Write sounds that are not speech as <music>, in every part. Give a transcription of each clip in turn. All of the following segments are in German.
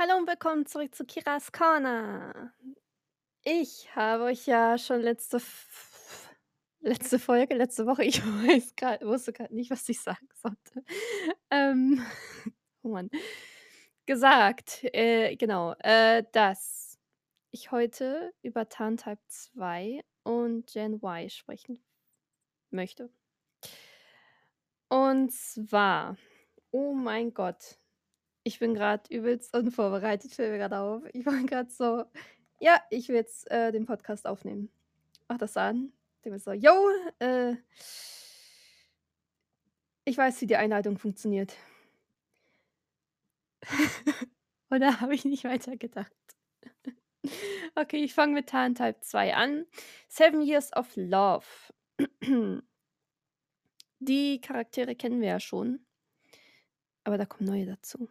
Hallo und willkommen zurück zu Kiras Corner. Ich habe euch ja schon letzte letzte Folge, letzte Woche, <laughs> ich weiß grad wusste grad nicht, was ich sagen sollte. Ähm, <laughs> oh Mann, gesagt, äh, genau, äh, dass ich heute über Tarntype 2 und Gen Y sprechen möchte. Und zwar, oh mein Gott, ich bin grad übelst unvorbereitet, fällt mir grad auf. Ich war grad so: „Ja, ich will jetzt, äh, den Podcast aufnehmen.“ Mache das an, denke mir so: „Jo, äh“ „ich weiß, wie die Einleitung funktioniert.“ <laughs> Und da habe ich nicht weitergedacht. <laughs> Okay, ich fange mit Tarntype 2 an. Seven Years of Love. <clears throat> Die Charaktere kennen wir ja schon. Aber da kommen neue dazu.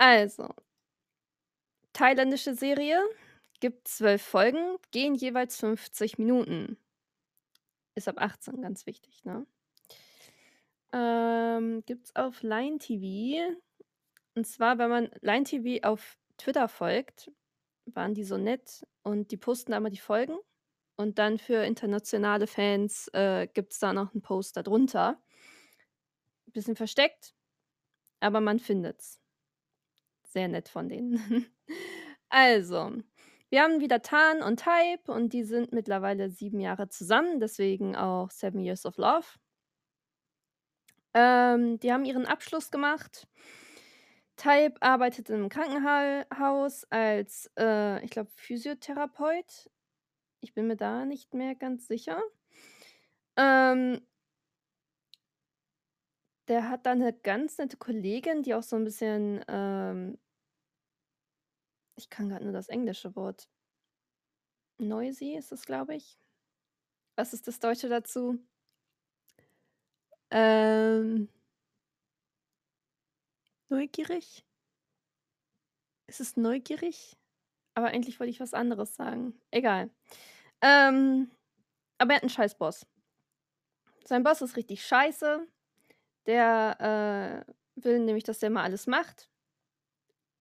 Also thailändische Serie, gibt 12 Folgen, gehen jeweils 50 Minuten. Ist ab 18, ganz wichtig, ne? Ähm, gibt's auf Line TV. Und zwar, wenn man Line TV auf Twitter folgt, waren die so nett und die posten da immer die Folgen. Und dann für internationale Fans, äh, gibt's da noch 'n Post da drunter. Bisschen versteckt, aber man findet's. Sehr nett von denen. <laughs> Also, wir haben wieder Tarn und Type und die sind mittlerweile 7 Jahre zusammen, deswegen auch Seven Years of Love. Ähm, die haben ihren Abschluss gemacht. Type arbeitet im Krankenha Haus als, äh, ich glaube, Physiotherapeut. Ich bin mir da nicht mehr ganz sicher. Ähm der hat da 'ne ganz nette Kollegin, die auch so 'n bisschen, ähm ich kann grad nur das englische Wort noisy ist das, glaube ich. Was ist das Deutsche dazu? Ähm neugierig? Ist es neugierig? Aber eigentlich wollte ich was anderes sagen. Egal. Ähm, aber er hat 'n scheiß Boss. Sein Boss ist richtig scheiße. Der, äh, will nämlich, dass der mal alles macht.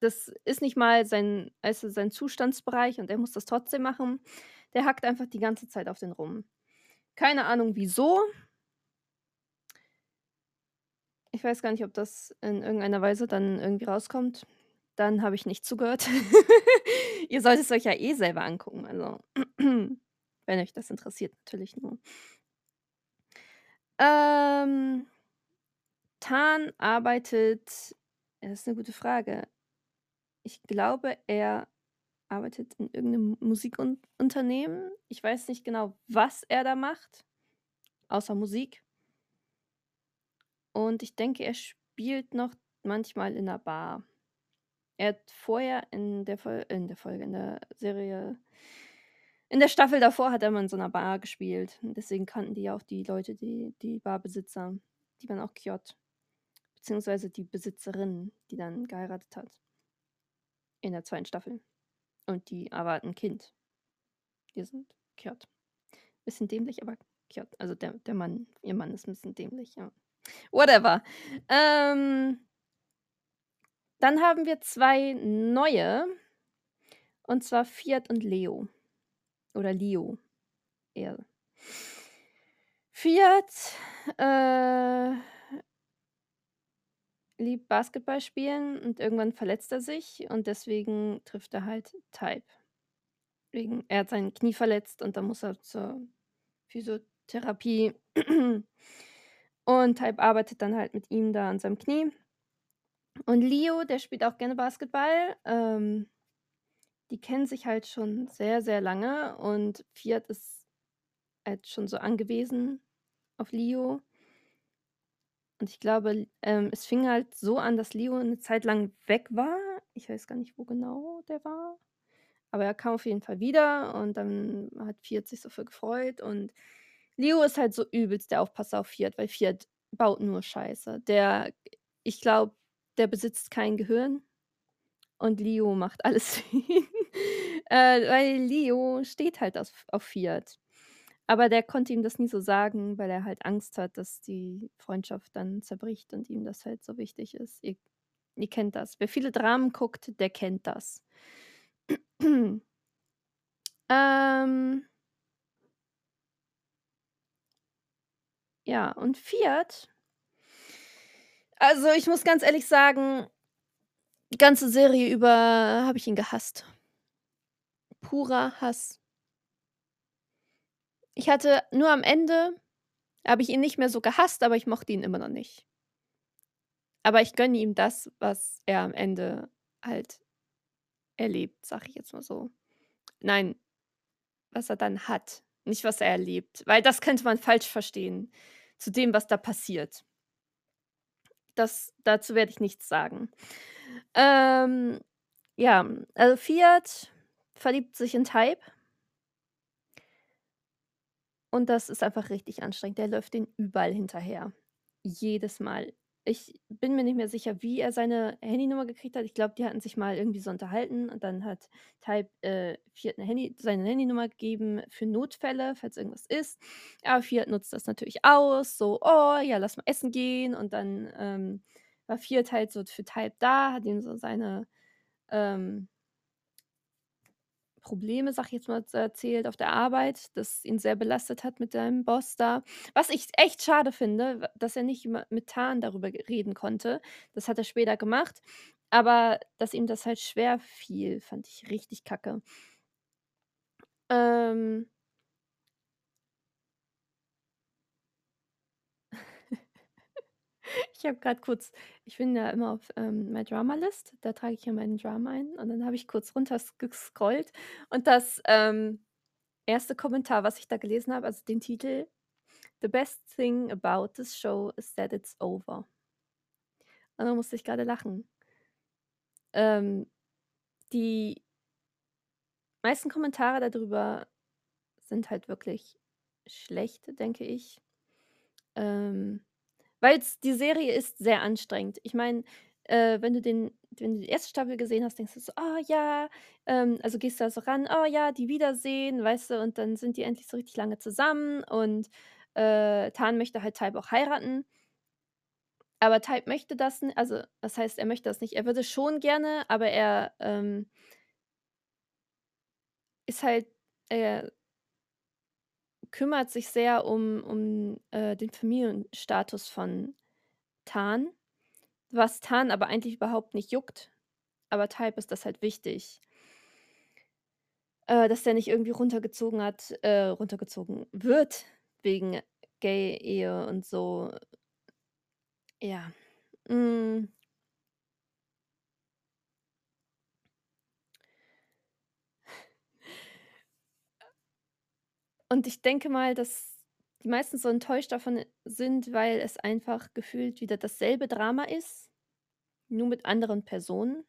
Das ist nicht mal sein du, sein Zustandsbereich und er muss das trotzdem machen. Der hackt einfach die ganze Zeit auf den rum. Keine Ahnung wieso. Ich weiß gar nicht, ob das in irgendeiner Weise dann irgendwie rauskommt. Dann habe ich nicht zugehört. <laughs> Ihr sollt es euch ja eh selber angucken, also <clears throat> wenn euch das interessiert natürlich nur. Ähm, Tarn arbeitet das ist 'ne gute Frage. Ich glaube, er arbeitet in irgend 'nem Musikunternehmen. Unternehmen. Ich weiß nicht genau, was er da macht, außer Musik. Und ich denke, er spielt noch manchmal in 'ner Bar. Er hat vorher in der in der Folge, in der Serie in der Staffel davor hat er mal in so 'ner Bar gespielt. Deswegen kannten die ja auch die Leute, die die Barbesitzer. Die waren auch Kyott, beziehungsweise die Besitzerin, die dann geheiratet hat. In der 2. Staffel. Und die aber hat 'n Kind. Die sind Kyott. Bisschen dämlich, aber Kyott. Also der der Mann ihr Mann ist 'n bisschen dämlich, ja. Whatever. Ähm dann haben wir 2 neue, und zwar Fiat und Leo. Oder Leo eher. Fiat, äh liebt Basketball spielen und irgendwann verletzt er sich und deswegen trifft er halt Type. Wegen er hat sein Knie verletzt und dann muss er zur Physiotherapie. Und Type arbeitet dann halt mit ihm da an seinem Knie. Und Leo, der spielt auch gerne Basketball. Ähm, die kennen sich halt schon sehr, sehr lange und Fiat ist halt schon so angewiesen auf Leo. Und ich glaube, ähm, es fing halt so an, dass Leo 'ne Zeit lang weg war. Ich weiß gar nicht, wo genau der war. Aber er kam auf jeden Fall wieder und dann hat Fiat sich so für gefreut und Leo ist halt so übelst der Aufpasser auf Fiat, weil Fiat baut nur Scheiße. Der ich glaube, der besitzt kein Gehirn und Leo macht alles <laughs> für ihn. Äh, weil Leo steht halt auf auf Fiat. Aber der konnte ihm das nie so sagen, weil er halt Angst hat, dass die Freundschaft dann zerbricht und ihm das halt so wichtig ist. Ihr Ihr kennt das. Wer viele Dramen guckt, der kennt das. <clears throat> Ähm ja, und Fiat also, ich muss ganz ehrlich sagen, die ganze Serie über habe ich ihn gehasst. Purer Hass. Ich hatte nur am Ende habe ich ihn nicht mehr so gehasst, aber ich mochte ihn immer noch nicht. Aber ich gönne ihm das, was er am Ende halt erlebt, sage ich jetzt mal so. Nein, was er dann hat, nicht was er erlebt, weil das könnte man falsch verstehen zu dem, was da passiert. Das dazu werde ich nichts sagen. Ähm, ja, also Fiat verliebt sich in Type. Und das ist einfach richtig anstrengend. Der läuft den überall hinterher. Jedes Mal. Ich bin mir nicht mehr sicher, wie er seine Handynummer gekriegt hat. Ich glaube, die hatten sich mal irgendwie so unterhalten und dann hat Type, äh, Handy seine Handynummer gegeben für Notfälle, falls irgendwas ist. Aber Fiat nutzt das natürlich aus, so: „Oh, ja, lass mal essen gehen.“ Und dann, ähm, war Fiat halt so für Type da, hat ihm so seine, ähm Probleme, sage ich jetzt mal, erzählt auf der Arbeit, das ihn sehr belastet hat mit seinem Boss da. Was ich echt schade finde, dass er nicht mit Tan darüber reden konnte. Das hat er später gemacht, aber dass ihm das halt schwer fiel, fand ich richtig kacke. Ähm Ich habe grad kurz ich bin ja immer auf, ähm, My Drama List, da trage ich ja meinen Drama ein und dann habe ich kurz runter s gescrollt und das, ähm, 1. Kommentar, was ich da gelesen habe, also den Titel: „The best thing about this show is that it's over.“ Und da musste ich grade lachen. Ähm, die meisten Kommentare da drüber sind halt wirklich schlecht, denke ich. Ähm Weil's die Serie ist sehr anstrengend. Ich meine, äh, wenn du den wenn du die erste Staffel gesehen hast, denkst du so: „Oh ja“, ähm, also gehst du da so ran: „Oh ja, die wiedersehen“, weißt du? Und dann sind die endlich so richtig lange zusammen und, äh, Tan möchte halt Type auch heiraten. Aber Type möchte das also, was heißt, er möchte das nicht? Er würde schon gerne, aber er, ähm ist halt er kümmert sich sehr um um, äh, den Familienstatus von Tan, was Tan aber eigentlich überhaupt nicht juckt. Aber Type ist das halt wichtig. Äh, dass der nicht irgendwie runtergezogen hat äh, runtergezogen wird wegen Gay-Ehe und so. Ja, hm. Und ich denke mal, dass die meisten so enttäuscht davon sind, weil es einfach gefühlt wieder dasselbe Drama ist, nur mit anderen Personen.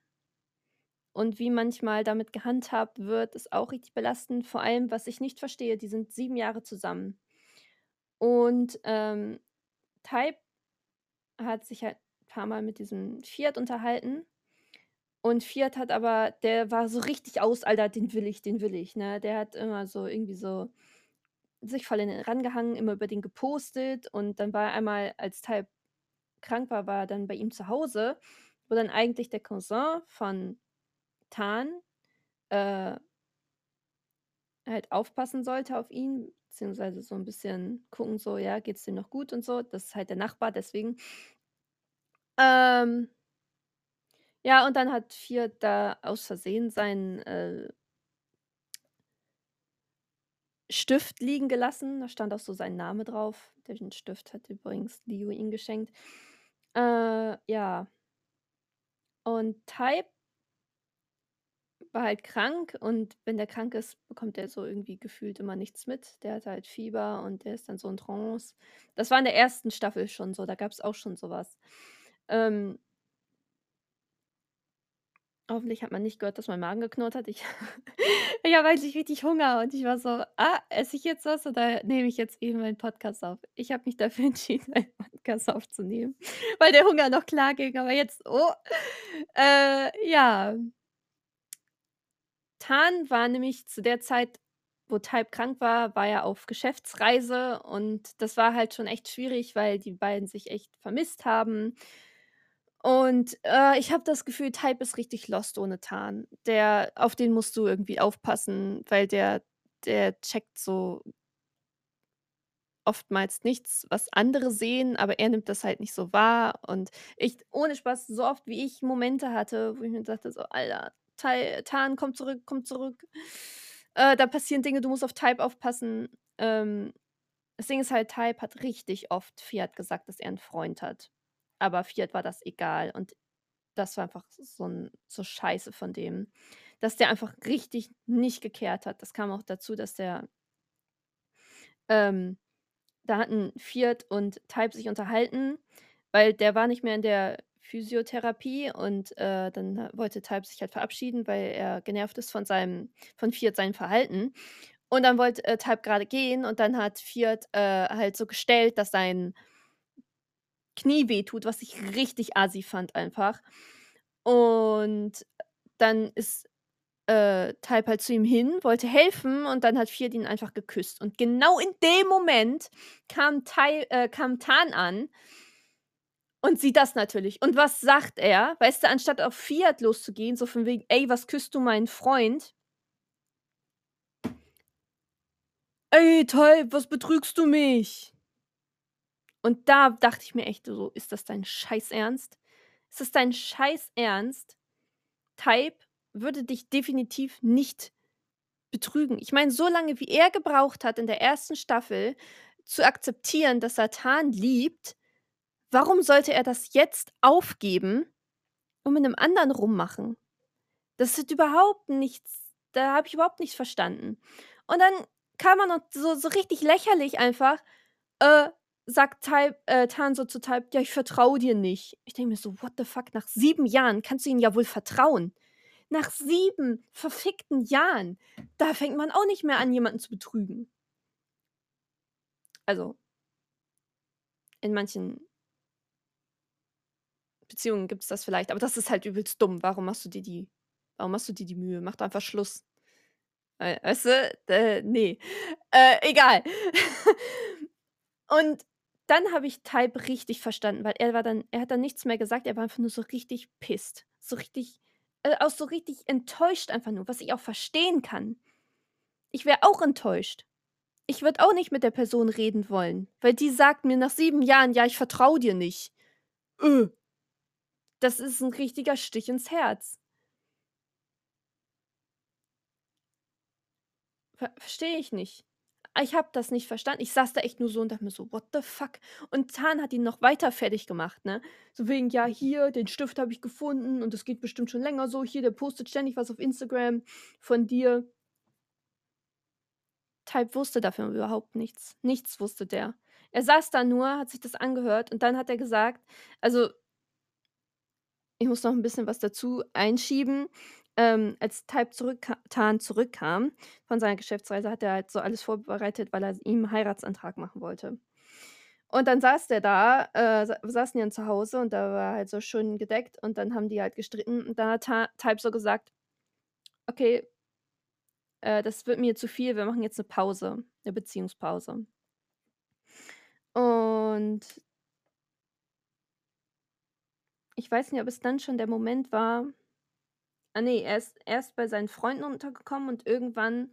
Und wie manchmal damit gehandhabt wird, ist auch richtig belastend. Vor allem, was ich nicht verstehe, die sind 7 Jahre zusammen. Und, ähm, Type hat sich halt paarmal mit diesem Fiat unterhalten. Und Fiat hat aber der war so richtig aus: „Alter, den will ich, den will ich“, ne? Der hat immer so irgendwie so sich voll an den rangehangen, immer über den gepostet und dann war er einmal, als Type krank war, war er dann bei ihm zu Hause, wo dann eigentlich der Cousin von Tan, äh halt aufpassen sollte auf ihn, beziehungsweise so 'n bisschen gucken, so, ja, geht's dem noch gut und so. Das ist halt der Nachbar, deswegen. Ähm ja, und dann hat Fiat da aus Versehen seinen, äh Stift liegen gelassen. Da stand auch so sein Name drauf. Den Stift hat übrigens Leo ihm geschenkt. Äh, ja. Und Type war halt krank und wenn der krank ist, bekommt er so irgendwie gefühlt immer nichts mit. Der hat halt Fieber und der ist dann so in Trance. Das war in der 1. Staffel schon so, da gab's auch schon so was. Ähm Hoffentlich hat man nicht gehört, dass mein Magen geknurrt hat. Ich <laughs> ich habe eigentlich richtig Hunger und ich war so: „Ah, esse ich jetzt was oder nehme ich jetzt eben meinen Podcast auf?“ Ich habe mich dafür <laughs> entschieden, einen Podcast aufzunehmen, weil der Hunger noch klar ging, aber jetzt oh, äh, ja. Tan war nämlich zu der Zeit, wo Type krank war war er auf Geschäftsreise und das war halt schon echt schwierig, weil die beiden sich echt vermisst haben. Und, äh, ich habe das Gefühl, Type ist richtig lost ohne Tarn. Der auf den musst du irgendwie aufpassen, weil der der checkt so oftmals nichts, was andere sehen, aber er nimmt das halt nicht so wahr. Und ich ohne Spaß, so oft wie ich Momente hatte, wo ich mir dachte so: „Alter, Tarn, komm zurück, komm zurück. Äh, da passieren Dinge, du musst auf Type aufpassen.“ Ähm, das Ding ist halt, Type hat richtig oft Fiat gesagt, dass er 'n Freund hat. Aber Fiat war das egal und das war einfach so 'n so scheiße von dem, dass der einfach richtig nicht gecart hat. Das kam auch dazu, dass der ähm, da hatten Fiat und Type sich unterhalten, weil der war nicht mehr in der Physiotherapie und, äh, dann wollte Type sich halt verabschieden, weil er genervt ist von seinem von Fiat seinem Verhalten. Und dann wollte, äh, Type grade gehen und dann hat Fiat, äh, halt so gestellt, dass sein Knie wehtut, was ich richtig assi fand einfach. Und dann ist, äh, Type halt zu ihm hin, wollte helfen und dann hat Fiat ihn einfach geküsst. Und genau in dem Moment kam Ty äh, kam Tarn an und sieht das natürlich. Und was sagt er? Weißt du, anstatt auf Fiat loszugehen, so von wegen: „Ey, was küsst du meinen Freund?“ „Ey, Type, was betrügst du mich?“ Und da dachte ich mir echt so: „Ist das dein Scheiß-Ernst? Ist das dein Scheiß-Ernst? Type würde dich definitiv nicht betrügen.“ Ich meine, so lange, wie er gebraucht hat in der 1. Staffel zu akzeptieren, dass Tarn liebt, warum sollte er das jetzt aufgeben und mit 'nem anderen rummachen? Das hat überhaupt nichts da habe ich überhaupt nichts verstanden. Und dann kam er noch so so richtig lächerlich einfach, äh, sagt Type äh, Tarn so zu Type: „Ja, ich vertraue dir nicht.“ Ich denke mir so: „What the fuck? Nach 7 Jahren kannst du ihm ja wohl vertrauen?“ Nach 7 verfickten Jahren, da fängt man auch nicht mehr an, jemanden zu betrügen. Also in manchen Beziehungen gibt's das vielleicht, aber das ist halt übelst dumm. Warum machst du dir die warum machst du dir die Mühe? Mach doch einfach Schluss. Wei weißt du, äh, ne. Äh, egal. <laughs> Und dann habe ich Type richtig verstanden, weil er war dann er hat dann nichts mehr gesagt, er war einfach nur so richtig pissed. So richtig äh, auch so richtig enttäuscht einfach nur, was ich auch verstehen kann. Ich wäre auch enttäuscht. Ich würde auch nicht mit der Person reden wollen, weil die sagt mir nach 7 Jahren: „Ja, ich vertraue dir nicht.“ Äh. Das ist 'n richtiger Stich ins Herz. Ver verstehe ich nicht. Ich habe das nicht verstanden. Ich saß da echt nur so und dachte mir so: „What the fuck?“ Und Tarn hat ihn noch weiter fertiggemacht, ne? So wegen: „Ja, hier, den Stift habe ich gefunden und das geht bestimmt schon länger so. Hier, der postet ständig was auf Instagram von dir.“ Type wusste davon überhaupt nichts. Nichts wusste der. Er saß da nur, hat sich das angehört und dann hat er gesagt also ich muss noch 'n bisschen was dazu einschieben. Ähm, als Type zurückka zurückkam von seiner Geschäftsreise, hat er halt so alles vorbereitet, weil er ihm 'n Heiratsantrag machen wollte. Und dann saß der da, äh, sa saßen die dann zu Hause und da war halt so schön gedeckt und dann haben die halt gestritten und da hat Type so gesagt: „Okay“ „äh, das wird mir zu viel, wir machen jetzt 'ne Pause, 'ne Beziehungspause.“ Und ich weiß nicht, ob es dann schon der Moment war ah ne, er ist erst bei seinen Freunden untergekommen und irgendwann,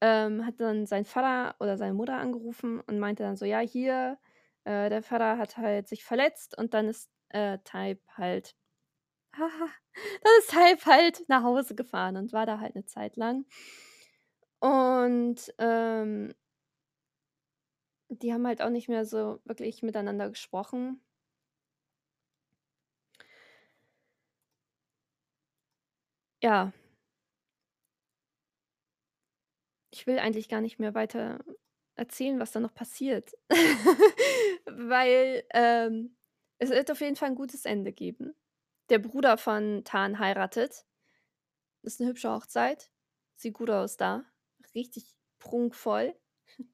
ähm, hat dann sein Vater oder seine Mutter angerufen und meinte dann so: „Ja, hier, äh, der Vater hat halt sich verletzt“ und dann ist, äh, Type halt <laughs> dann ist Type halt nach Hause gefahren und war da halt 'ne Zeit lang. Und, ähm die haben halt auch nicht mehr so wirklich miteinander gesprochen. Ja. Ich will eigentlich gar nicht mehr weiter erzählen, was da noch passiert. <laughs> Weil, ähm, es wird auf jeden Fall 'n gutes Ende geben. Der Bruder von Tarn heiratet. Ist 'ne hübsche Hochzeit. Sieht gut aus da. Richtig prunkvoll. <laughs>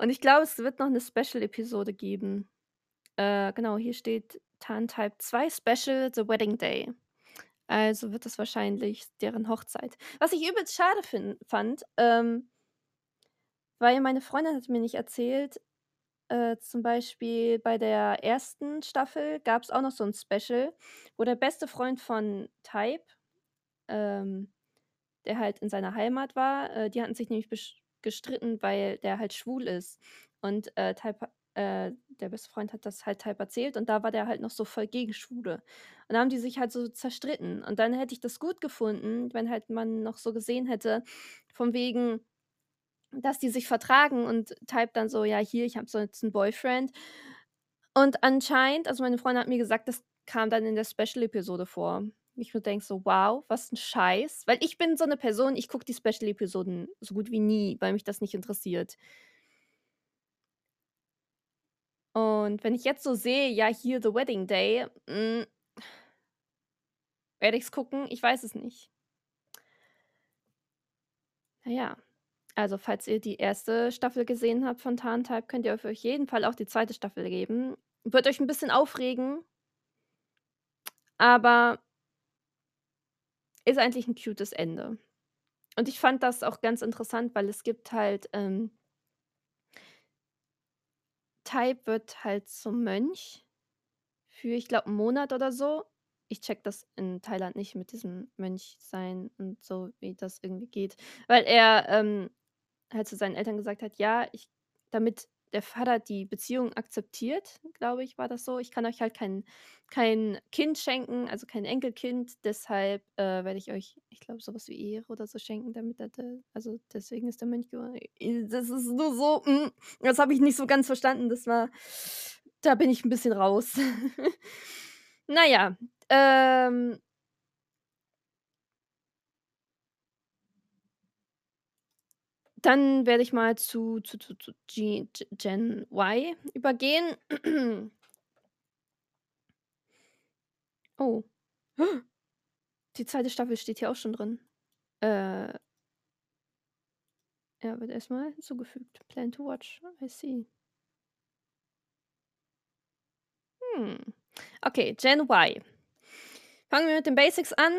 Und ich glaube, es wird noch 'ne Special-Episode geben. Äh, genau, hier steht Tarn Type 2 Special: „The Wedding Day.“ Also wird das wahrscheinlich deren Hochzeit. Was ich übelst schade fin fand, ähm weil meine Freundin hat mir nicht erzählt äh, zum Beispiel bei der 1. Staffel gab's auch noch so 'n Special, wo der beste Freund von Type, ähm, der halt in seiner Heimat war äh, die hatten sich nämlich gestritten, weil der halt schwul ist. Und, äh, Type äh, der beste Freund hat das halt Type erzählt und da war der halt noch so voll gegen Schwule. Und da haben die sich halt so zerstritten. Und dann hätte ich das gut gefunden, wenn halt man noch so gesehen hätte, von wegen, dass die sich vertragen und Type dann so: „Ja, hier, ich habe so jetzt 'n Boyfriend.“ Und anscheinend also, meine Freundin hat mir gesagt, das kam dann in der Special-Episode vor. Ich mir denke so: „Wow, was 'n Scheiß.“ Weil ich bin so 'ne Person, ich gucke die Special-Episoden so gut wie nie, weil mich das nicht interessiert. Und wenn ich jetzt so sehe, ja, hier „The Wedding Day“, hm werde ich's gucken? Ich weiß es nicht. Na ja, also, falls ihr die 1. Staffel gesehen habt von „Tarntype“, könnt ihr auf jeden Fall auch die 2. Staffel geben. Wird euch 'n bisschen aufregen aber ist eigentlich 'n cutes Ende. Und ich fand das auch ganz interessant, weil es gibt halt, ähm Type wird halt zum Mönch für, ich glaube, 'n Monat oder so. Ich checke das in Thailand nicht mit diesem Mönchsein und so, wie das irgendwie geht, weil er, ähm, halt zu seinen Eltern gesagt hat: „Ja, ich damit der Vater die Beziehung akzeptiert“, glaube ich, war das so: „Ich kann euch halt kein kein Kind schenken, also, kein Enkelkind, deshalb, äh, werde ich euch, ich glaube, so was wie Ehre oder so schenken, damit er also, deswegen ist er Mönch geworden.“ Äh, das ist nur so, hm, das habe ich nicht so ganz verstanden. Das war da bin ich 'n bisschen raus. <laughs> Na ja, ähm dann werde ich mal zu zu zu zu G Gen Y übergehen. Oh. Die 2. Staffel steht hier auch schon drin. Äh Ja, wird erst mal hinzugefügt. Plan to watch. I see. Hm, okay, Gen Y. Fangen wir mit den Basics an.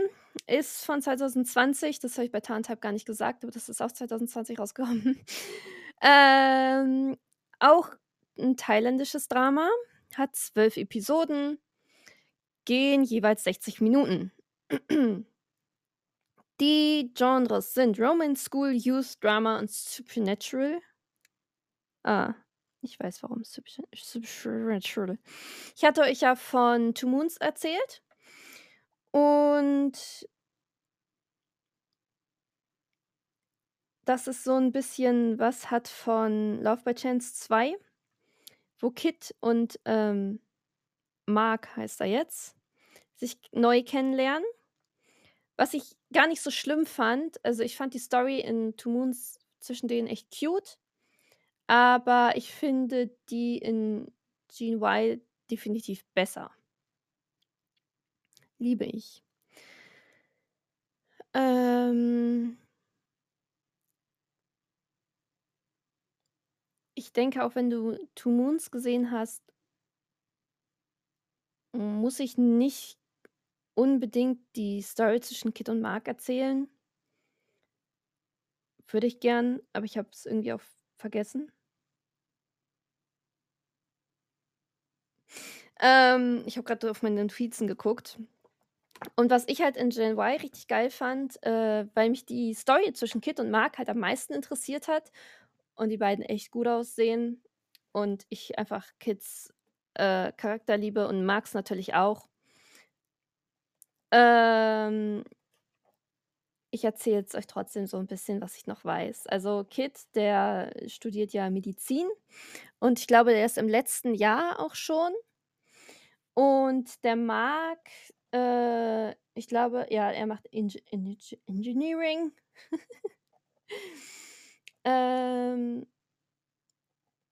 Ist von 2020, das habe ich bei Tarntype gar nicht gesagt, aber das ist auch 2020 rausgekommen. <laughs> Ähm, auch 'n thailändisches Drama, hat 12 Episoden, gehen jeweils 60 Minuten. <clears throat> Die Genres sind Romance, School, Youth, Drama und Supernatural. Ah, ich weiß, warum Supernatural. Ich hatte euch ja von „Two Moons“ erzählt und dass es so 'n bisschen was hat von „Love by Chance 2“, wo Kid und, ähm, Mark heißt er jetzt, sich neu kennenlernen. Was ich gar nicht so schlimm fand also, ich fand die Story in „Two Moons“ zwischen denen echt cute, aber ich finde die in Gen Y definitiv besser. Liebe ich. Ähm ich denke, auch wenn du „Two Moons“ gesehen hast muss ich nicht unbedingt die Story zwischen Kid und Mark erzählen. Würde ich gern, aber ich habe es irgendwie auch vergessen. Ähm, ich habe grad auf meine Notizen geguckt. Und was ich halt in Gen Y richtig geil fand, äh, weil mich die Story zwischen Kid und Mark halt am meisten interessiert hat und die beiden echt gut aussehen und ich einfach Kids, äh, Charakter liebe und Marks natürlich auch. Ähm ich erzähle jetzt euch trotzdem so 'n bisschen, was ich noch weiß. Also, Kid, der studiert ja Medizin und ich glaube, der ist im letzten Jahr auch schon. Und der Mark, äh, ich glaube ja, er macht Eng Engin Engineering. <laughs> Ähm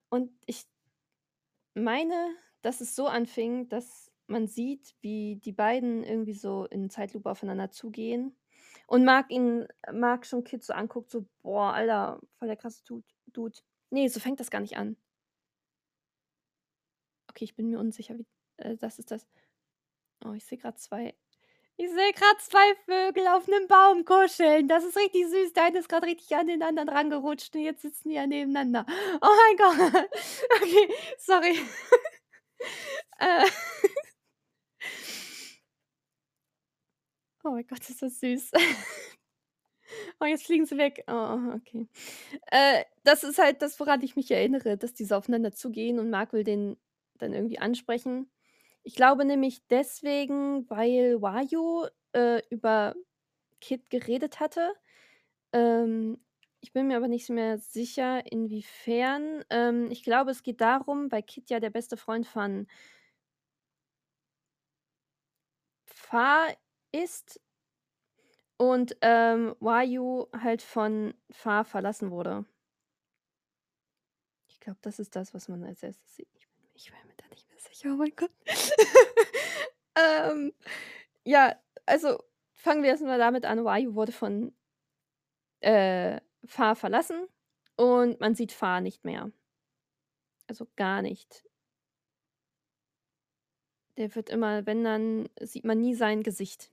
und ich meine, dass es so anfing, dass man sieht, wie die beiden irgendwie so in Zeitlupe aufeinander zugehen und Mark ihn Mark schon Kid so anguckt, so: „Boah, Alter, voll der krasse Dude Dude.“ Ne, so fängt das gar nicht an. Okay, ich bin mir unsicher, wie äh, das ist das oh, ich sehe grad 2 Ich sehe grad 2 Vögel auf 'nem Baum kuscheln. Das ist richtig süß. Der eine ist grad richtig an den anderen rangerutscht und jetzt sitzen die ja nebeneinander. Oh mein Gott. <laughs> Okay, sorry. <laughs> Äh. Oh mein Gott, ist das süß. <laughs> Oh, jetzt fliegen sie weg. Oh, okay. Äh, das ist halt das, woran ich mich erinnere, dass die so aufeinander zugehen und Mark will den dann irgendwie ansprechen. Ich glaube nämlich deswegen, weil Wayu, äh, über Kid geredet hatte. Ähm, ich bin mir aber nicht mehr sicher, inwiefern. Ähm, ich glaube, es geht darum, weil Kid ja der beste Freund von Fa ist und, ähm, Wayu halt von Fa verlassen wurde. Ich glaube, das ist das, was man als Erstes sieht. Ich bin ich bin sicher, oh mein Gott. <laughs> Ähm, ja, also fangen wir erst mal damit an, Wayu wurde von, äh, Fa verlassen und man sieht Fa nicht mehr. Also gar nicht. Der wird immer wenn, dann sieht man nie sein Gesicht.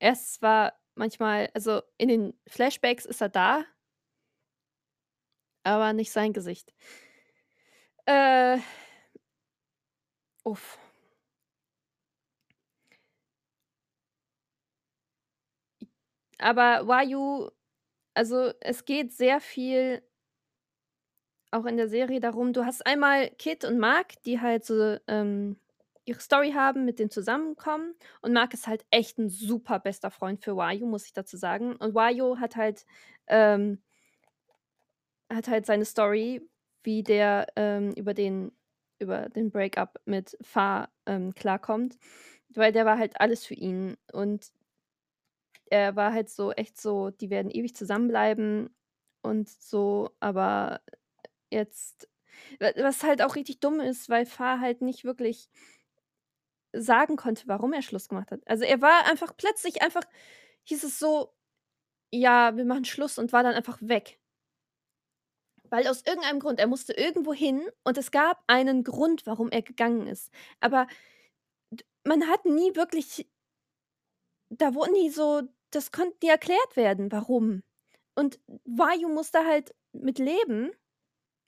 Er ist zwar manchmal also in den Flashbacks ist er da aber nicht sein Gesicht. Äh Uff. Aber Wayu also, es geht sehr viel auch in der Serie darum du hast einmal Kid und Mark, die halt so, ähm, ihre Story haben, mit dem Zusammenkommen und Mark ist halt echt 'n super bester Freund für Wayu, muss ich dazu sagen. Und Wayu hat halt, ähm hat halt seine Story, wie der, ähm, über den über den Break-up mit Fa, ähm, klarkommt, weil der war halt alles für ihn und er war halt so echt so, die werden ewig zusammenbleiben und so, aber jetzt wa was halt auch richtig dumm ist, weil Fa halt nicht wirklich sagen konnte, warum er Schluss gemacht hat. Also, er war einfach plötzlich einfach hieß es so: „Ja, wir machen Schluss“ und war dann einfach weg. Weil aus irgendeinem Grund er musste irgendwo hin und es gab einen Grund, warum er gegangen ist. Aber man hat nie wirklich da wurde nie so das konnte nie erklärt werden, warum. Und Wayu muss da halt mit leben.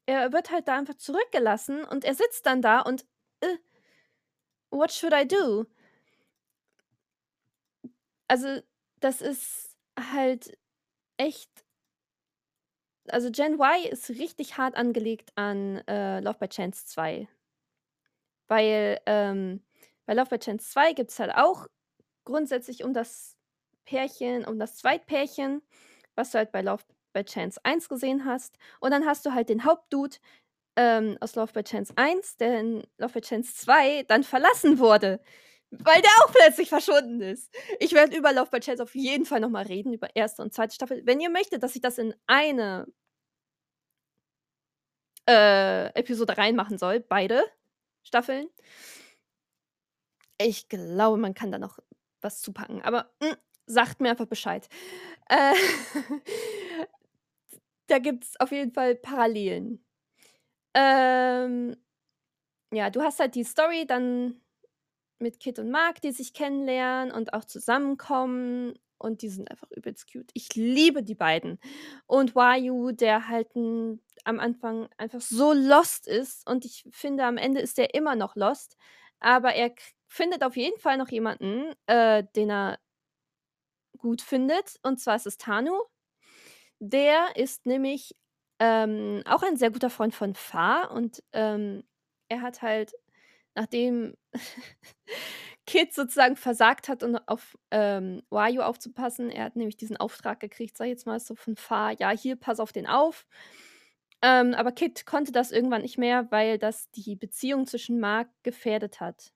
Er wird halt da einfach zurückgelassen und er sitzt dann da und, äh what should I do? Also, das ist halt echt also, Gen Y ist richtig hart angelegt an, äh, Love by Chance 2. Weil, ähm, bei Love by Chance 2 gibt's halt auch grundsätzlich um das Pärchen um das Zweitpärchen, was du halt bei Love by Chance 1 gesehen hast. Und dann hast du halt den Hauptdude, ähm, aus Love by Chance 1, der in Love by Chance 2 dann verlassen wurde, weil der auch plötzlich verschwunden ist. Ich werde über Love by Chance auf jeden Fall noch mal reden, über 1. und 2. Staffel. Wenn ihr möchtet, dass ich das in eine äh, Episode reinmachen soll, beide Staffeln ich glaube, man kann da noch was zupacken, aber, hm, sagt mir einfach Bescheid. Äh, <laughs> da gibt's auf jeden Fall Parallelen. Ähm, ja, du hast halt die Story dann mit Kid und Mark, die sich kennenlernen und auch zusammenkommen und die sind einfach übelst cute. Ich liebe die beiden. Und Wayu, der halt 'n am Anfang einfach so lost ist und ich finde, am Ende ist er immer noch lost, aber er findet auf jeden Fall noch jemanden, äh, den er gut findet, und zwar ist es Tanu. Der ist nämlich, ähm, auch ein sehr guter Freund von Fa und, ähm, er hat halt, nachdem <laughs> Kid sozusagen versagt hat und auf, ähm, Wayu aufzupassen er hat nämlich diesen Auftrag gekriegt, sage ich jetzt mal so von Fa: „Ja, hier, pass auf den auf.“ Ähm, aber Kid konnte das irgendwann nicht mehr, weil das die Beziehung zwischen Mark gefährdet hat.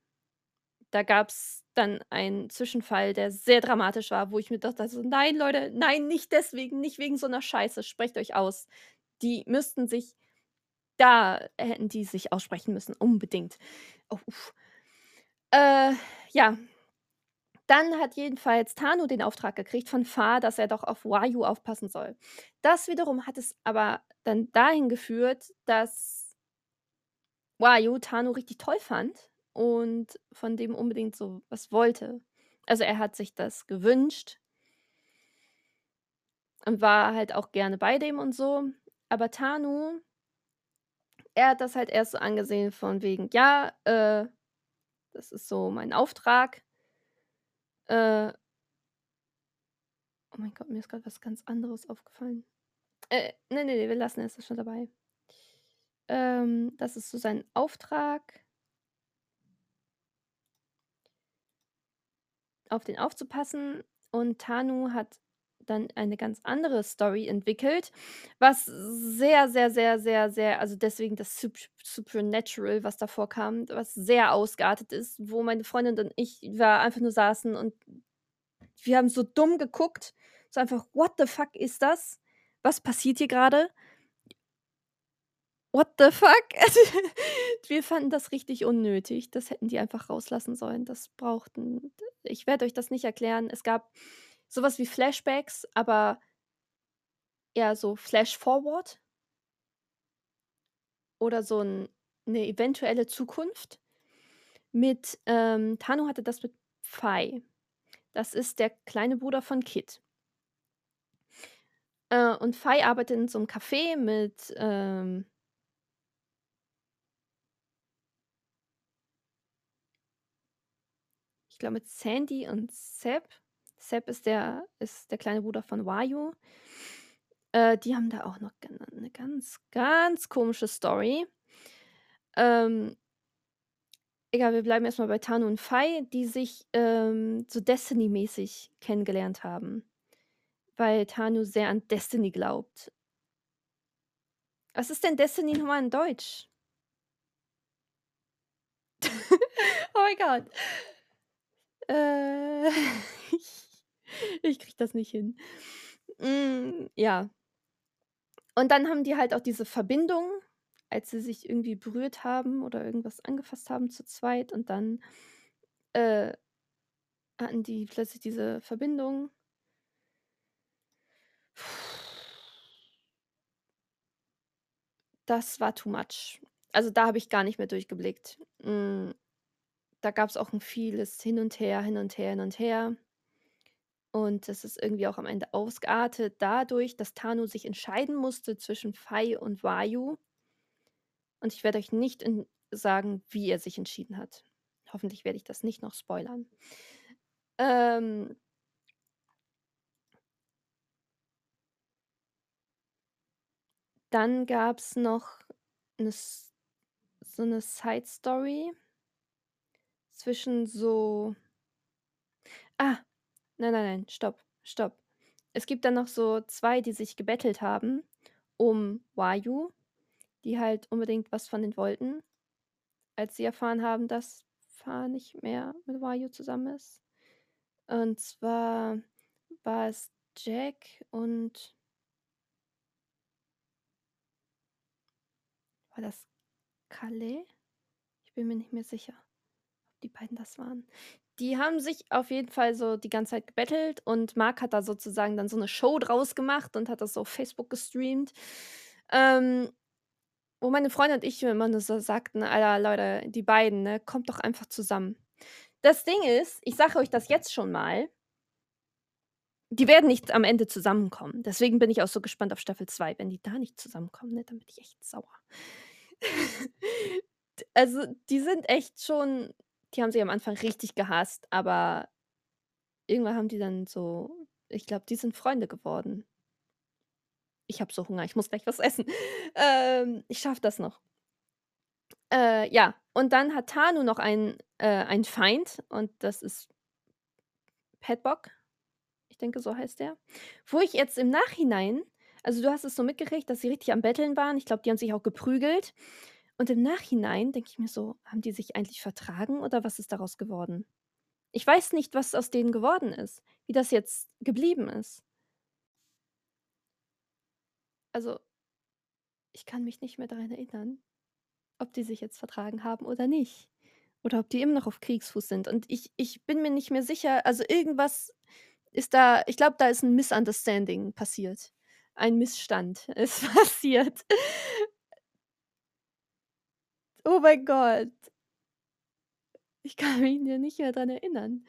Da gab's dann einen Zwischenfall, der sehr dramatisch war, wo ich mir dachte so: „Nein, Leute, nein, nicht deswegen, nicht wegen so 'ner Scheiße, sprecht euch aus.“ Die müssten sich da hätten die sich aussprechen müssen, unbedingt. Oh, uff. Äh, ja. Dann hat jedenfalls Tanu den Auftrag gekriegt von Fa, dass er doch auf Wayu aufpassen soll. Das wiederum hat es aber dann dahin geführt, dass Wayu Tanu richtig toll fand und von dem unbedingt so was wollte. Also, er hat sich das gewünscht und war halt auch gerne bei dem und so. Aber Tanu er hat das halt erst so angesehen von wegen: „Ja, äh, das ist so mein Auftrag.“ Äh Oh mein Gott, mir ist grad was ganz anderes aufgefallen. Äh, ne, ne, ne, wir lassen es, ist schon dabei. Ähm, das ist so sein Auftrag auf den aufzupassen und Tanu hat dann eine ganz andere Story entwickelt, was sehr, sehr, sehr, sehr, sehr also deswegen das Sup Supernatural, was da vorkam, was sehr ausgeartet ist, wo meine Freundin und ich wir einfach nur saßen und wir haben so dumm geguckt, so einfach: „What the fuck ist das? Was passiert hier grade?“ What the fuck? <laughs> Wir fanden das richtig unnötig. Das hätten die einfach rauslassen sollen. Das brauchten ich werde euch das nicht erklären. Es gab so was wie Flashbacks, aber eher so Flash Forward oder so 'n 'ne eventuelle Zukunft mit ähm, Tanu hatte das mit Fei. Das ist der kleine Bruder von Kid. Äh, und Fei arbeitet in so 'nem Café mit, ähm ich glaube mit Sandy und Seb. Seb ist der ist der kleine Bruder von Wayu. Äh, die haben da auch noch g 'ne ganz, ganz komische Story. Ähm egal, wir bleiben erst mal bei Tanu und Fei, die sich, ähm, so Destiny-mäßig kennengelernt haben, weil Tanu sehr an Destiny glaubt. Was ist denn Destiny noch mal in Deutsch? <laughs> Oh mein Gott. Äh, <laughs> ich kriege das nicht hin. Hm, ja. Und dann haben die halt auch diese Verbindung, als sie sich irgendwie berührt haben oder irgendwas angefasst haben zu zweit und dann, äh, hatten die plötzlich diese Verbindung. Das war too much. Also, da habe ich gar nicht mehr durchgeblickt. Hm, da gab's auch 'n vieles hin und her, hin und her, hin und her. Und das ist irgendwie auch am Ende ausgeartet dadurch, dass Tanu sich entscheiden musste zwischen Fei und Wayu. Und ich werde euch nicht in sagen, wie er sich entschieden hat. Hoffentlich werde ich das nicht noch spoilern. Ähm Dann gab's noch 'ne S so 'ne Side Story zwischen so ah, nein, nein, nein, stopp, stopp. Es gibt dann noch so 2, die sich gebettelt haben um Wayu, die halt unbedingt was von denen wollten, als sie erfahren haben, dass Fa nicht mehr mit Wayu zusammen ist. Und zwar war es Jack und war das Calais? Ich bin mir nicht mehr sicher, ob die beiden das waren. Die haben sich auf jeden Fall so die ganze Zeit gebettelt und Mark hat da sozusagen dann so 'ne Show draus gemacht und hat das auf Facebook gestreamt. Ähm, wo meine Freundin und ich immer nur so sagten: „Alter, Leute, die beiden, ne, kommt doch einfach zusammen.“ Das Ding ist, ich sage euch das jetzt schon mal die werden nicht am Ende zusammenkommen. Deswegen bin ich auch so gespannt auf Staffel 2. Wenn die da nicht zusammenkommen, ne, dann bin ich echt sauer. <laughs> Also, die sind echt schon die haben sich am Anfang richtig gehasst, aber irgendwann haben die dann so ich glaube, die sind Freunde geworden. Ich habe so Hunger, ich muss gleich was essen. <laughs> Ähm, ich schaffe das noch. Äh, ja, und dann hat Tanu noch einen äh, Feind und das ist Padbock. Ich denke, so heißt der. Wo ich jetzt im Nachhinein also, du hast es so mitgekriegt, dass sie richtig am Betteln waren. Ich glaube, die haben sich auch geprügelt. Und im Nachhinein denke ich mir so: „Haben die sich eigentlich vertragen oder was ist daraus geworden?“ Ich weiß nicht, was aus denen geworden ist, wie das jetzt geblieben ist. Also ich kann mich nicht mehr daran erinnern, ob die sich jetzt vertragen haben oder nicht. Oder ob die immer noch auf Kriegsfuß sind. Und ich ich bin mir nicht mehr sicher also, irgendwas ist da ich glaube, da ist 'n Misunderstanding passiert. Ein Missstand <laughs> ist passiert. Oh mein Gott. Ich kann mich da nicht mehr dran erinnern.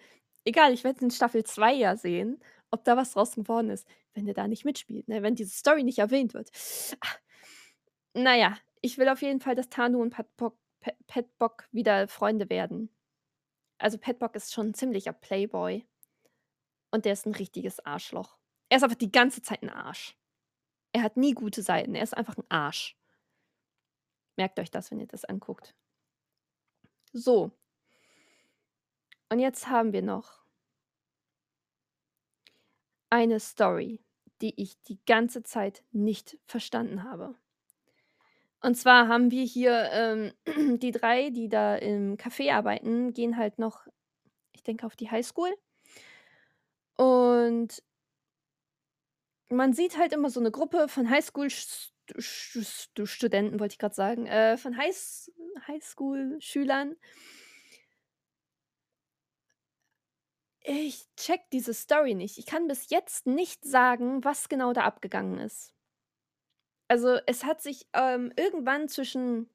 Egal, ich werde in Staffel 2 ja sehen, ob da was draus geworden ist, wenn der da nicht mitspielt, ne? Wenn diese Story nicht erwähnt wird. Ah, na ja, ich will auf jeden Fall, dass Tanu und Patbock Pe Petbock wieder Freunde werden. Also, Petbock ist schon 'n ziemlicher Playboy und der ist 'n richtiges Arschloch. Er ist einfach die ganze Zeit 'n Arsch. Er hat nie gute Seiten. Er ist einfach 'n Arsch. Merkt euch das, wenn ihr das anguckt. So. Und jetzt haben wir noch eine Story, die ich die ganze Zeit nicht verstanden habe. Und zwar haben wir hier, ähm, <clears throat> die 3, die da im Café arbeiten, gehen halt noch, ich denke, auf die Highschool. Und man sieht halt immer so 'ne Gruppe von Highschool St Stu Studenten, wollte ich grad sagen, äh, von Highs Highschool-Schülern. Ich checke diese Story nicht. Ich kann bis jetzt nicht sagen, was genau da abgegangen ist. Also, es hat sich, ähm, irgendwann zwischen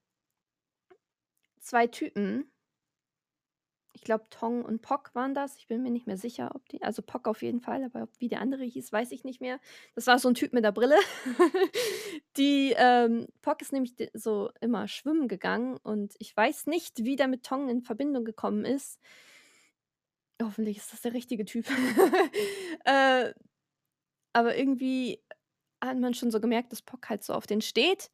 2 Typen ich glaube, Tong und Pock waren das. Ich bin mir nicht mehr sicher, ob die also, Pock auf jeden Fall, aber wie der andere hieß, weiß ich nicht mehr. Das war so 'n Typ mit 'ner Brille. <laughs> Die, ähm Pock ist nämlich so immer schwimmen gegangen und ich weiß nicht, wie der mit Tong in Verbindung gekommen ist. Hoffentlich ist das der richtige Typ. <laughs> Äh, aber irgendwie hat man schon so gemerkt, dass Pock halt so auf den steht,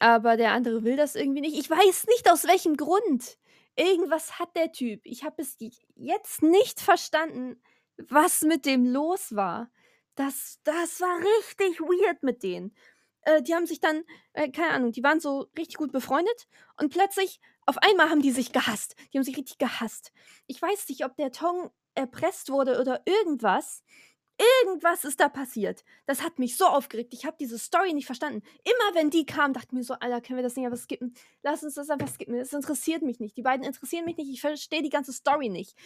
aber der andere will das irgendwie nicht. Ich weiß nicht, aus welchem Grund. Irgendwas hat der Typ. Ich habe j jetzt nicht verstanden, was mit dem los war. Das das war richtig weird mit denen. Äh, die haben sich dann äh, keine Ahnung, die waren so richtig gut befreundet und plötzlich auf einmal haben die sich gehasst. Die haben sich richtig gehasst. Ich weiß nicht, ob der Tong erpresst wurde oder irgendwas. Irgendwas ist da passiert. Das hat mich so aufgeregt. Ich habe diese Story nicht verstanden. Immer wenn die kamen, dachte ich mir so: „Alter, können wir das nicht einfach skippen? Lass uns das einfach skippen. Es interessiert mich nicht. Die beiden interessieren mich nicht. Ich verstehe die ganze Story nicht.“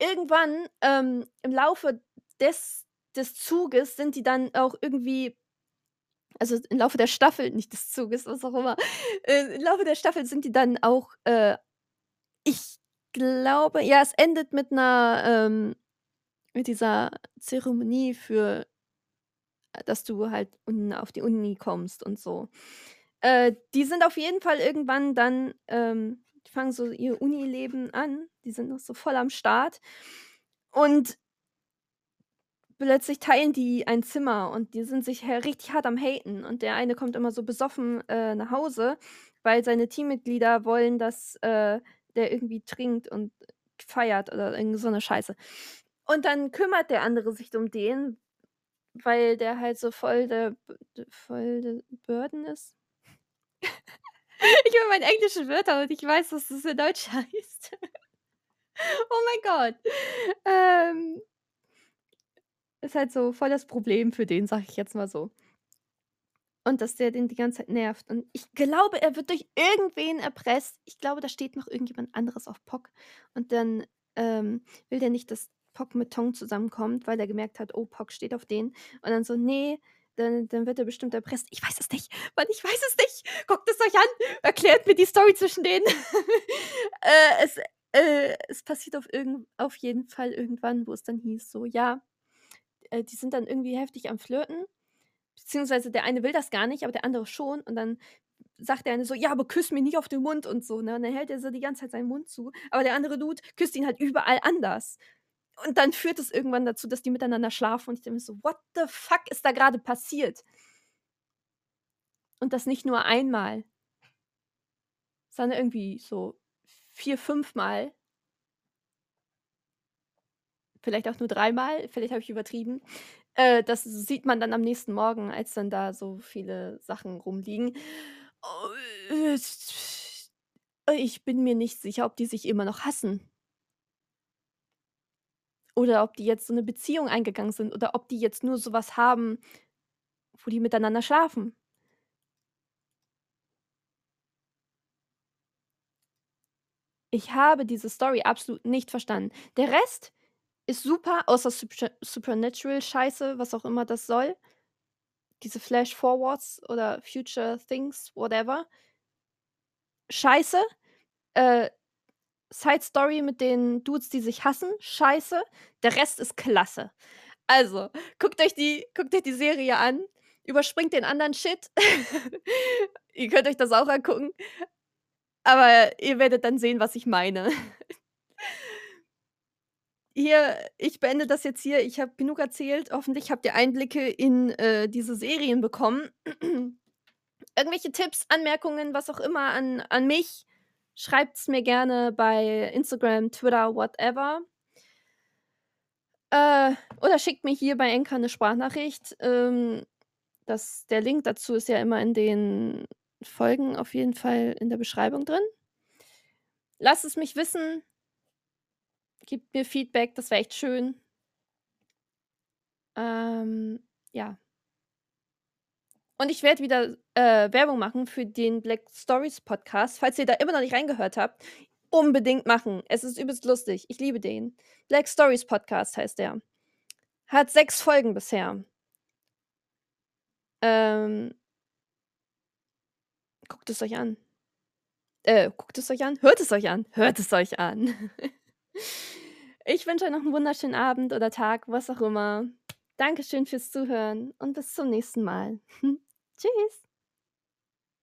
Irgendwann, ähm, im Laufe des des Zuges sind die dann auch irgendwie also, im Laufe der Staffel, nicht des Zuges, was auch immer. Äh, im Laufe der Staffel sind die dann auch, äh ich glaube ja, es endet mit 'ner ähm, mit dieser Zeremonie für äh, dass du halt auf die Uni kommst und so. Äh, die sind auf jeden Fall irgendwann dann ähm, die fangen so ihr Unileben an. Die sind noch so voll am Start und plötzlich teilen die ein Zimmer und die sind sich richtig hart am haten und der eine kommt immer so besoffen, äh, nach Hause, weil seine Teammitglieder wollen, dass, äh, der irgendwie trinkt und feiert oder irgend so 'ne Scheiße. Und dann kümmert der andere sich um den, weil der halt so voll der voll der Burden ist. <laughs> Ich höre meine englischen Wörter und ich weiß, was das in Deutsch <laughs> heißt. Oh mein Gott. Ähm ist halt so voll das Problem für den, sage ich jetzt mal so. Und dass der den die ganze Zeit nervt. Und ich glaube, er wird durch irgendwen erpresst. Ich glaube, da steht noch irgendjemand anderes auf Pock. Und dann, ähm, will der nicht, dass Pock mit Tong zusammenkommt, weil er gemerkt hat: „Oh, Pock steht auf den.“ Und dann so: „Ne, dann dann wird er bestimmt erpresst.“ Ich weiß es nicht. Mann, ich weiß es nicht. Guckt es euch an. Erklärt mir die Story zwischen denen. <laughs> Äh, es äh, es passiert auf auf jeden Fall irgendwann, wo es dann hieß so, ja, äh, die sind dann irgendwie heftig am Flirten, beziehungsweise der eine will das gar nicht, aber der andere schon. Und dann sagt der eine so: „Ja, aber küss mich nicht auf den Mund“ und so, ne? Und dann hält er so die ganze Zeit seinen Mund zu, aber der andere Dude küsst ihn halt überall anders. Und dann führt es irgendwann dazu, dass die miteinander schlafen und ich denke mir so: „What the fuck ist da grade passiert?“ Und das nicht nur einmal. Sondern irgendwie so 4, 5 Mal. Vielleicht auch nur dreimal, vielleicht habe ich übertrieben. Äh, das sieht man dann am nächsten Morgen, als dann da so viele Sachen rumliegen. Ich bin mir nicht sicher, ob die sich immer noch hassen. Oder ob die jetzt so 'ne Beziehung eingegangen sind oder ob die jetzt nur so was haben, wo die miteinander schlafen. Ich habe diese Story absolut nicht verstanden. Der Rest ist super, außer Supernatural-Scheiße, was auch immer das soll. Diese Flash-Forwards oder Future Things, whatever. Scheiße. Äh Side Story mit den Dudes, die sich hassen, scheiße. Der Rest ist klasse. Also, guckt euch die guckt euch die Serie an, überspringt den anderen Shit. <laughs> Ihr könnt euch das auch angucken. Aber ihr werdet dann sehen, was ich meine. <laughs> Hier, ich beende das jetzt hier. Ich habe genug erzählt. Hoffentlich habt ihr Einblicke in, äh, diese Serien bekommen. <clears throat> Irgendwelche Tipps, Anmerkungen, was auch immer an an mich, schreibt's mir gerne bei Instagram, Twitter, whatever. Äh, oder schickt mir hier bei Anchor 'ne Sprachnachricht. Ähm, das der Link dazu ist ja immer in den Folgen auf jeden Fall in der Beschreibung drin. Lasst es mich wissen. Gebt mir Feedback, das wäre echt schön. Ähm, ja. Und ich werde wieder, äh, Werbung machen für den Black Stories Podcast. Falls ihr da immer noch nicht reingehört habt, unbedingt machen. Es ist übelst lustig. Ich liebe den. Black Stories Podcast heißt der. Hat 6 Folgen bisher. Ähm guckt es euch an. Äh, guckt es euch an? Hört es euch an. Hört es euch an. <laughs> Ich wünsche euch noch 'n wunderschönen Abend oder Tag, was auch immer. Dankeschön fürs Zuhören und bis zum nächsten Mal. <laughs> Tschüss.